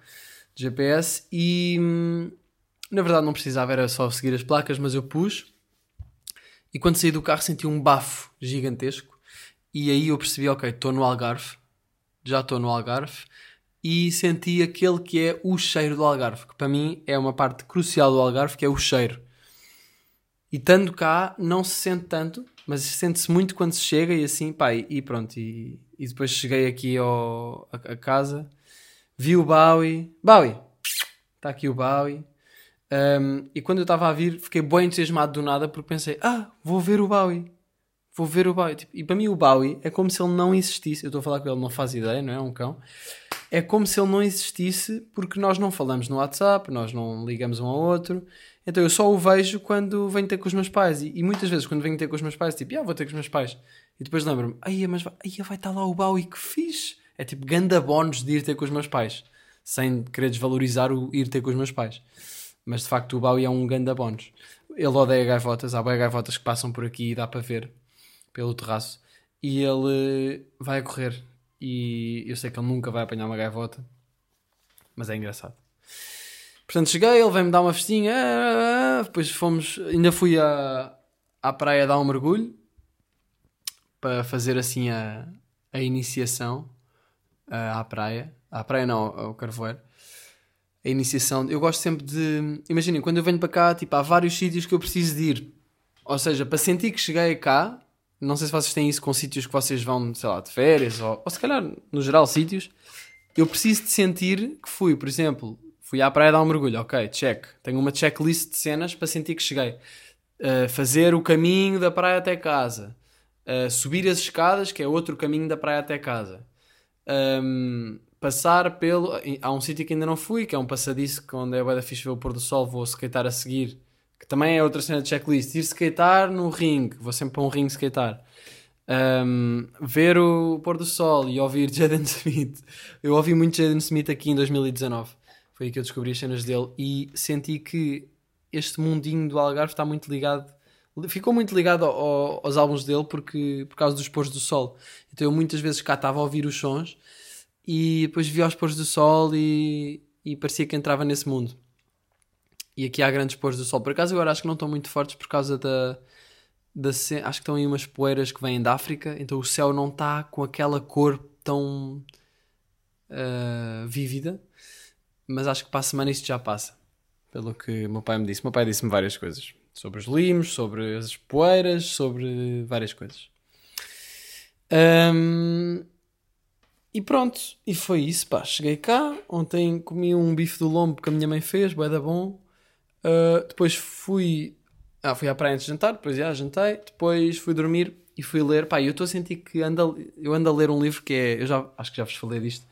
de GPS. E hum, na verdade não precisava, era só seguir as placas, mas eu pus. E quando saí do carro senti um bafo gigantesco. E aí eu percebi, ok, estou no Algarve, já estou no Algarve, e senti aquele que é o cheiro do Algarve, que para mim é uma parte crucial do Algarve, que é o cheiro. E estando cá, não se sente tanto, mas sente-se muito quando se chega e assim, pá, e, pronto. E, e depois cheguei aqui ao, a, a casa, vi o Bowie, Bowie, está aqui o Bowie. Um, e quando eu estava a vir, fiquei bem entusiasmado do nada porque pensei, ah, vou ver o Bowie. Vou ver o Bowie. Tipo, e para mim o Bowie é como se ele não existisse. Eu estou a falar com ele, não faz ideia, não é? Um cão. É como se ele não existisse porque nós não falamos no WhatsApp, nós não ligamos um ao outro. Então eu só o vejo quando venho ter com os meus pais. E, e muitas vezes quando venho ter com os meus pais, tipo, ah, vou ter com os meus pais. E depois lembro-me, aí mas vai, ai, vai estar lá o Bowie, que fixe. É tipo ganda bónus de ir ter com os meus pais. Sem querer desvalorizar o ir ter com os meus pais. Mas de facto o Bowie é um ganda bónus. Ele odeia gaivotas, há bem gaivotas que passam por aqui e dá para ver pelo terraço. E ele vai a correr. E eu sei que ele nunca vai apanhar uma gaivota. Mas é engraçado. Portanto, cheguei, ele veio-me dar uma festinha. ah, ah, ah. Depois fomos. Ainda fui à, à praia dar um mergulho. Para fazer assim a, a iniciação à praia. À praia não, ao carvoeiro. A iniciação. Eu gosto sempre de. Imaginem, quando eu venho para cá, tipo, há vários sítios que eu preciso de ir. Ou seja, para sentir que cheguei cá, não sei se vocês têm isso com sítios que vocês vão, sei lá, de férias, ou, ou se calhar, no geral, sítios. Eu preciso de sentir que fui, por exemplo, fui à praia dar um mergulho, ok, check. Tenho uma checklist de cenas para sentir que cheguei. Uh, fazer o caminho da praia até casa. Uh, subir as escadas, que é outro caminho da praia até casa. Um, passar pelo. Há um sítio que ainda não fui, que é um passadiço onde é da fixe ver o pôr do sol, vou skatear a seguir. Que também é outra cena de checklist. Ir skatear no ringue, vou sempre para um ringue skatear. Um, ver o pôr do sol e ouvir Jaden Smith. Eu ouvi muito Jaden Smith aqui em 2019. Foi aí que eu descobri as cenas dele e senti que este mundinho do Algarve está muito ligado. Ficou muito ligado ao- ao- aos álbuns dele porque, por causa dos pôres do sol. Então eu muitas vezes cá estava a ouvir os sons e depois via os pôres do sol e, e parecia que entrava nesse mundo. E aqui há grandes pôres do sol. Por acaso agora acho que não estão muito fortes por causa da, da acho que estão aí umas poeiras que vêm da África, então o céu não está com aquela cor tão ah, vívida. Mas acho que para a semana isto já passa. Pelo que o meu pai me disse. O meu pai disse-me várias coisas. Sobre os limos, sobre as poeiras, sobre várias coisas. Ahm, e pronto, e foi isso, pá. Cheguei cá, ontem comi um bife do lombo que a minha mãe fez, bué da bom. Uh, depois fui, ah, fui à praia antes de jantar, depois já jantei, depois fui dormir e fui ler. Pá, eu estou a sentir que ando eu ando a ler um livro que é, eu já acho que já vos falei disto,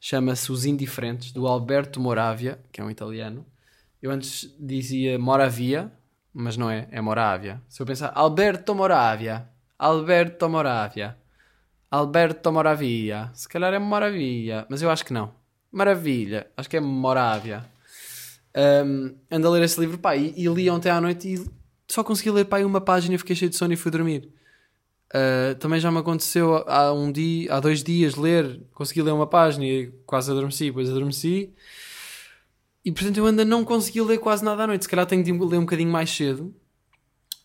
chama-se Os Indiferentes, do Alberto Moravia, que é um italiano. Eu antes dizia Moravia, mas não é, é Moravia. Se eu pensar Alberto Moravia, Alberto Moravia, Alberto Moravia, se calhar é Moravia, mas eu acho que não. Maravilha, acho que é Moravia. Um, ando a ler esse livro, pá, e, e li ontem à noite e só consegui ler, pá, uma página e fiquei cheio de sono e fui dormir. Uh, também já me aconteceu há um dia, há dois dias ler, consegui ler uma página e quase adormeci, depois adormeci. E portanto eu ainda não consegui ler quase nada à noite. Se calhar tenho de ler um bocadinho mais cedo.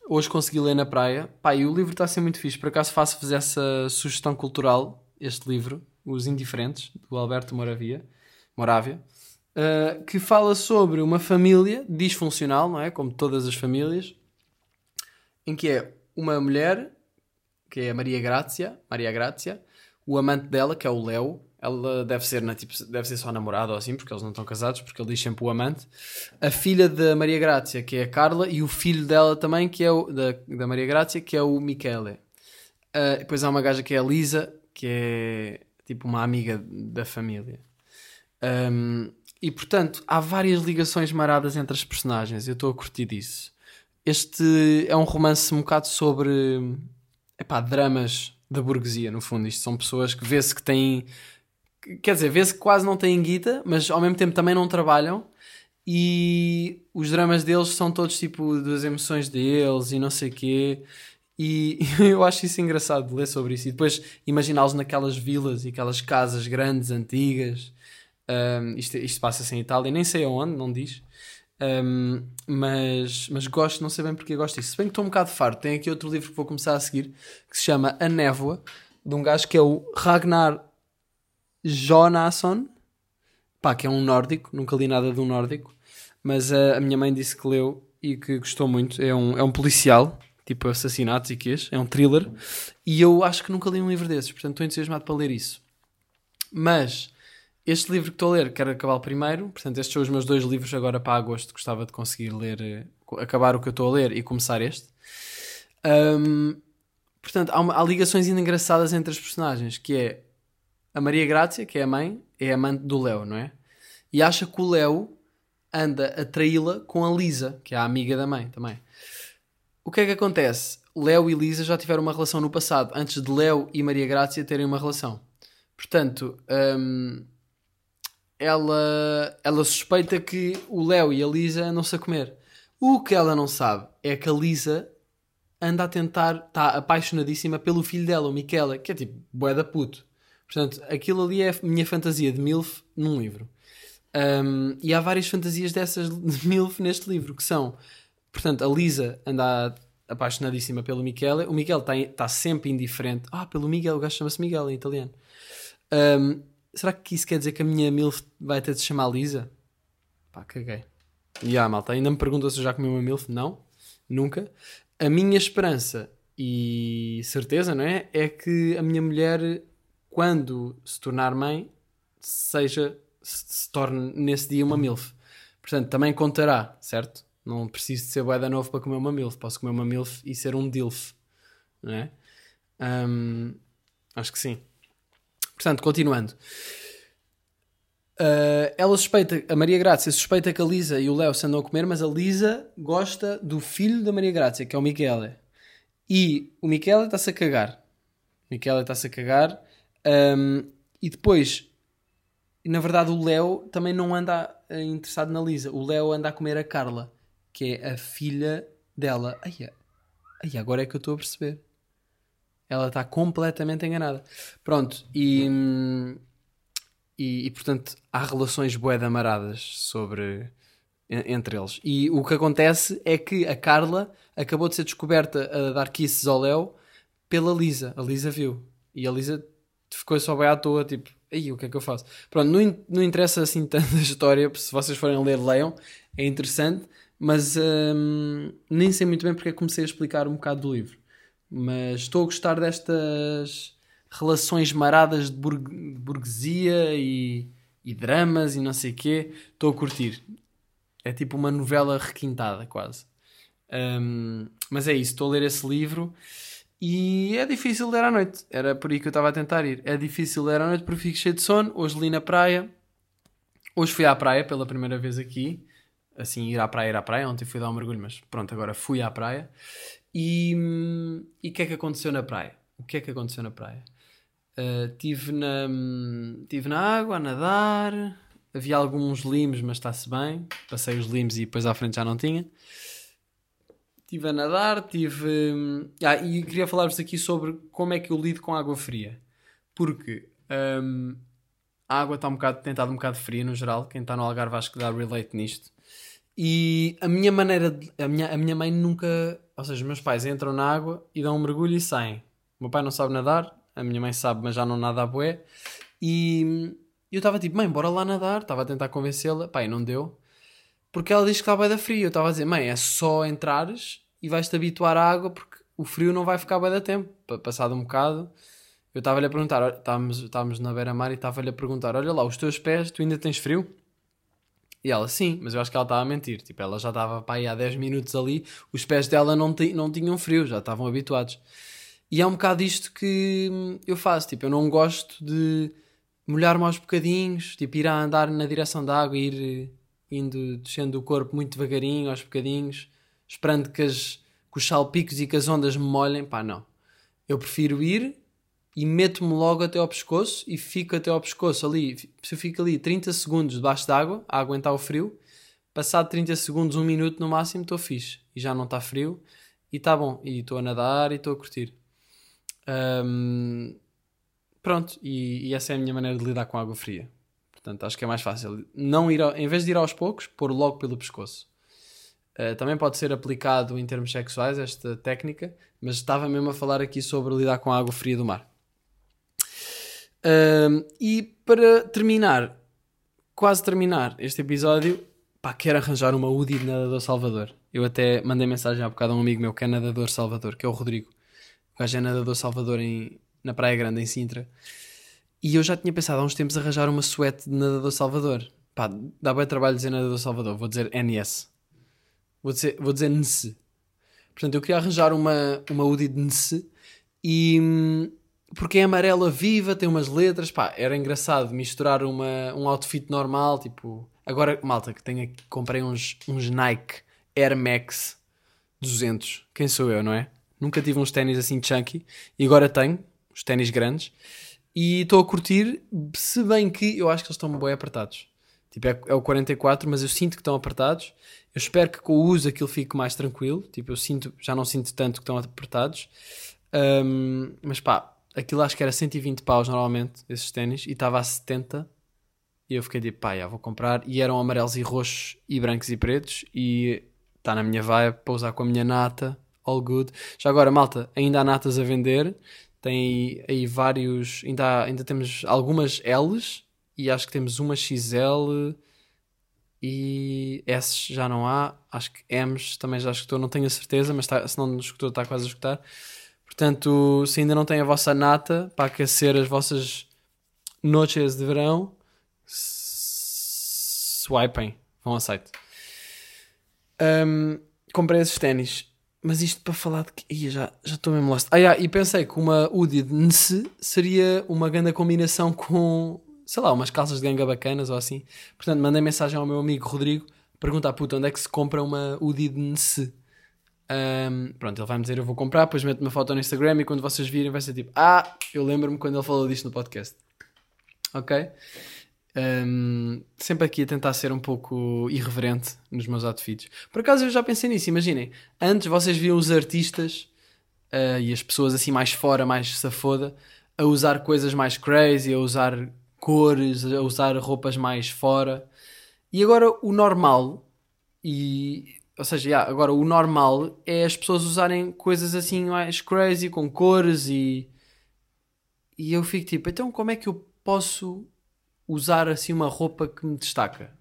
Hoje consegui ler na praia. Pá, e o livro está a ser muito fixe. Por acaso faço-vos essa sugestão cultural. este livro, Os Indiferentes, do Alberto Moravia, Moravia, uh, que fala sobre uma família disfuncional, não é? Como todas as famílias, em que é uma mulher, que é a Maria Grácia, Maria Grácia, o amante dela, que é o Léo, ela deve ser, na, tipo, deve ser só namorada ou assim, porque eles não estão casados, porque ele diz sempre o amante. A filha da Maria Grácia, que é a Carla, e o filho dela também, que é o, da, da Maria Grácia, que é o Michele. Uh, depois há uma gaja que é a Lisa, que é tipo uma amiga da família. Um, e portanto, há várias ligações maradas entre as personagens. Eu estou a curtir disso. Este é um romance um bocado sobre epá, dramas da burguesia, no fundo. Isto são pessoas que vê-se que têm. Quer dizer, vê-se que quase não têm guita, mas ao mesmo tempo também não trabalham. E os dramas deles são todos tipo das emoções deles e não sei quê. E eu acho isso engraçado de ler sobre isso. E depois imaginá-los naquelas vilas e aquelas casas grandes, antigas. Um, isto, isto passa-se em Itália, nem sei aonde, não diz. Um, mas, mas gosto, não sei bem porque gosto disso. Se bem que estou um bocado farto, tem aqui outro livro que vou começar a seguir que se chama A Névoa, de um gajo que é o Ragnar Jonasson, pá, que é um nórdico, nunca li nada de um nórdico, mas a, a minha mãe disse que leu e que gostou muito. É um, é um policial, tipo assassinatos e quês, é um thriller, e eu acho que nunca li um livro desses, portanto estou entusiasmado para ler isso. Mas este livro que estou a ler, quero acabar primeiro, portanto, estes são os meus dois livros agora para agosto. Gostava de conseguir ler, eh, acabar o que eu estou a ler e começar este. Um, portanto, há, uma, há, ligações ainda engraçadas entre as personagens, que é a Maria Grácia, que é a mãe, é amante do Léo, não é? E acha que o Léo anda a traí-la com a Lisa, que é a amiga da mãe também. O que é que acontece? Léo e Lisa já tiveram uma relação no passado, antes de Léo e Maria Grácia terem uma relação. Portanto, um, ela, ela suspeita que o Léo e a Lisa andam-se a comer. O que ela não sabe é que a Lisa anda a tentar, está apaixonadíssima pelo filho dela, o Michele, que é tipo bué da puto. Portanto, aquilo ali é a minha fantasia de MILF num livro. Um, e há várias fantasias dessas de MILF neste livro, que são, portanto, a Lisa anda apaixonadíssima pelo Michele, o Michele está tá sempre indiferente. Ah, pelo Miguel, o gajo chama-se Miguel em italiano. Um, será que isso quer dizer que a minha MILF vai ter de se chamar Lisa? Pá, caguei. E ah, malta, ainda me pergunta se eu já comi uma MILF. Não, nunca. A minha esperança e certeza, não é? É que a minha mulher, quando se tornar mãe, seja, se, se torne nesse dia uma MILF. Portanto, também contará, certo? Não preciso de ser boeda novo para comer uma MILF. Posso comer uma MILF e ser um DILF, não é? Um, acho que sim. Portanto, continuando. Uh, ela suspeita, a Maria Grácia suspeita que a Lisa e o Léo se andam a comer, mas a Lisa gosta do filho da Maria Grácia, que é o Michele. E o Michele está-se a cagar. O Michele está-se a cagar. Um, e depois, na verdade, o Léo também não anda interessado na Lisa. O Léo anda a comer a Carla, que é a filha dela. Ai, ai agora é que eu estou a perceber. Ela está completamente enganada. Pronto, e, e, e portanto há relações boedamaradas sobre entre eles. E o que acontece é que a Carla acabou de ser descoberta a dar kisses ao Léo pela Lisa. A Lisa viu. E a Lisa ficou só bem à toa, tipo, aí o que é que eu faço? Pronto, não, não interessa assim tanto a história, se vocês forem ler, leiam, é interessante, mas hum, nem sei muito bem porque é comecei a explicar um bocado do livro. Mas estou a gostar destas relações maradas de burguesia e, e dramas e não sei o quê. Estou a curtir. É tipo uma novela requintada, quase. Um, mas é isso, estou a ler esse livro e é difícil ler à noite. Era por aí que eu estava a tentar ir. É difícil ler à noite porque fico cheio de sono. Hoje li na praia. Hoje fui à praia pela primeira vez aqui. Assim, ir à praia, ir à praia. Ontem fui dar um mergulho, mas pronto, agora fui à praia. E o que é que aconteceu na praia? O que é que aconteceu na praia? Uh, tive, na, tive na água a nadar, havia alguns limos, mas está-se bem. Passei os limos e depois à frente já não tinha. Estive a nadar, tive. Ah, e queria falar-vos aqui sobre como é que eu lido com água fria. Porque um, a água está um bocado, tem estado um bocado fria no geral. Quem está no Algarve acho que dá relate nisto. E a minha maneira. De, a, minha, a minha mãe nunca ou seja, meus pais entram na água e dão um mergulho e saem. O meu pai não sabe nadar, A minha mãe sabe, mas já não nada a bué. E eu estava tipo, mãe, bora lá nadar. Estava a tentar convencê-la. E não deu. Porque ela disse que estava da frio. Eu estava a dizer, mãe, é só entrares e vais-te habituar à água porque o frio não vai ficar bem da tempo. Pa- Passado um bocado, eu estava-lhe a perguntar, estávamos, estávamos na beira-mar e estava-lhe a perguntar, olha lá, os teus pés, tu ainda tens frio? E ela, sim, mas eu acho que ela estava a mentir. Tipo, ela já estava para aí há 10 minutos ali, os pés dela não, não tinham frio, já estavam habituados. E é um bocado isto que hum, eu faço. Tipo, eu não gosto de molhar-me aos bocadinhos, tipo, ir a andar na direção da água, ir eh, indo, descendo o corpo muito devagarinho, aos bocadinhos, esperando que, as, que os salpicos e que as ondas me molhem. Pá, não. Eu prefiro ir e meto-me logo até ao pescoço e fico até ao pescoço ali. Se eu fico ali 30 segundos debaixo d'água, a aguentar o frio, passado 30 segundos, um minuto no máximo, estou fixe. E já não está frio e está bom. E estou a nadar e estou a curtir. Ahm, pronto, e, e essa é a minha maneira de lidar com água fria. Portanto, acho que é mais fácil. Não ir ao- em vez de ir aos poucos, pôr logo pelo pescoço. Uh, também pode ser aplicado em termos sexuais esta técnica, mas estava mesmo a falar aqui sobre lidar com a água fria do mar. Um, e para terminar, quase terminar este episódio, pá, quero arranjar uma UDI de nadador Salvador. Eu até mandei mensagem há bocado a um amigo meu que é nadador Salvador, que é o Rodrigo. O gajo é nadador Salvador em, na Praia Grande, em Sintra. E eu já tinha pensado há uns tempos arranjar uma suéte de nadador Salvador. Pá, dá bem trabalho dizer nadador Salvador, vou dizer NS. Vou dizer, vou dizer NS. Portanto, eu queria arranjar uma, uma UDI de NS e hum, porque é amarela viva, tem umas letras, pá, era engraçado misturar uma, um outfit normal, tipo, agora, malta, que tenho aqui, comprei uns, uns Nike Air Max 200, quem sou eu, não é? Nunca tive uns ténis assim chunky e agora tenho, os ténis grandes, e estou a curtir, se bem que eu acho que eles estão bem apertados. Tipo, é, é o 44, mas eu sinto que estão apertados. Eu espero que com o uso aquilo fique mais tranquilo. Tipo, eu sinto, já não sinto tanto que estão apertados. Um, mas pá, aquilo acho que era 120 paus normalmente, esses ténis, e estava a 70. E eu fiquei tipo, pá, já vou comprar. E eram amarelos e roxos, e brancos e pretos. E está na minha vibe para usar com a minha nata. All good. Já agora, malta, ainda há natas a vender. Tem aí, aí vários. Ainda, há- ainda temos algumas L's. E acho que temos uma XL. E S já não há. Acho que M's também já escutou. Não tenho a certeza, mas tá, se não escutou, está quase a escutar. Portanto, se ainda não tem a vossa nata para aquecer as vossas noites de verão, swipem, vão ao site. Ahm, comprei esses ténis, mas isto para falar de que. Ih, já estou mesmo lost. Ah, yeah, e pensei que uma UDI de NSE seria uma grande combinação com, sei lá, umas calças de ganga bacanas ou assim. Portanto, mandei mensagem ao meu amigo Rodrigo perguntar, puta, onde é que se compra uma UDI de NSE? Um, pronto, ele vai-me dizer eu vou comprar, depois meto uma foto no Instagram e quando vocês virem vai ser tipo, ah, eu lembro-me quando ele falou disto no podcast. Ok? Um, sempre aqui a tentar ser um pouco irreverente nos meus outfits. Por acaso eu já pensei nisso, imaginem. Antes vocês viam os artistas ah, e as pessoas assim mais fora, mais safoda, a usar coisas mais crazy, a usar cores, a usar roupas mais fora. E agora o normal, e, ou seja, yeah, agora o normal é as pessoas usarem coisas assim mais crazy, com cores e. E eu fico tipo, então como é que eu posso usar assim uma roupa que me destaca?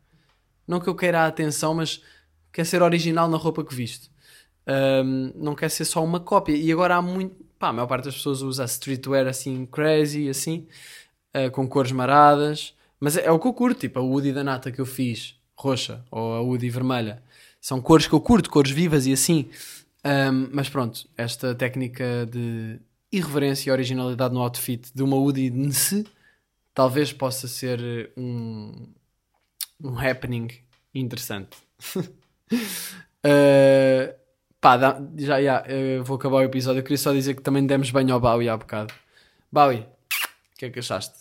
Não que eu queira a atenção, mas quer ser original na roupa que visto. Ahm, não quer ser só uma cópia. E agora há muito. Pá, a maior parte das pessoas usa streetwear assim crazy, assim, ah, com cores maradas. Mas é, é o que eu curto, tipo a Woody da Nata que eu fiz, roxa, ou a Woody vermelha. São cores que eu curto, cores vivas e assim. Ahm, mas pronto, esta técnica de irreverência e originalidade no outfit de uma Woody Nse talvez possa ser um, um happening interessante. Uh, pá, dá- já, já, uh, vou acabar o episódio. Eu queria só dizer que também demos banho ao Bowie há bocado. Bowie, o que é que achaste?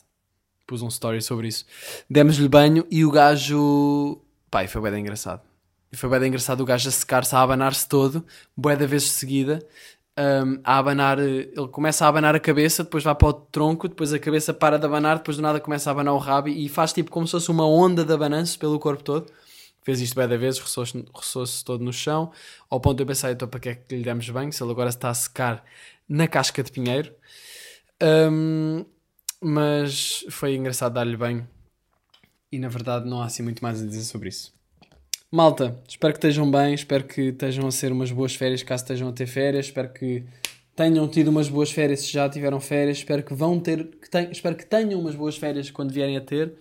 Pus um story sobre isso. Demos-lhe banho e o gajo. E foi bem engraçado. E foi bem engraçado o gajo a secar-se, a abanar-se todo, bué da vez de seguida. um, a abanar, eh, ele começa a abanar a cabeça, depois vai para o tronco, depois a cabeça para de abanar, depois do nada começa a abanar o rabo e faz tipo como se fosse uma onda de abananço pelo corpo todo. Fez isto bem da vez, roçou-se todo no chão, ao ponto de eu pensar, então para que é que lhe demos banho, se ele agora está a secar na casca de pinheiro. Ahm, mas foi engraçado dar-lhe banho. E na verdade não há assim muito mais a dizer sobre isso. Malta, espero que estejam bem, espero que estejam a ser umas boas férias caso estejam a ter férias, espero que tenham tido umas boas férias se já tiveram férias, espero que vão ter, que ten- espero que tenham umas boas férias quando vierem a ter.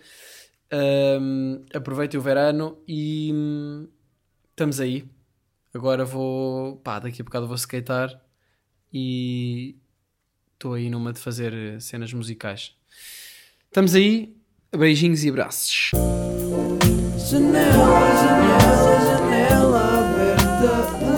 Ahm, aproveitem o verano e hum, estamos aí. Agora vou, pá, daqui a bocado vou skatear e estou aí numa de fazer eh, cenas musicais. Estamos aí, beijinhos e abraços. Janela, janela, janela aberta.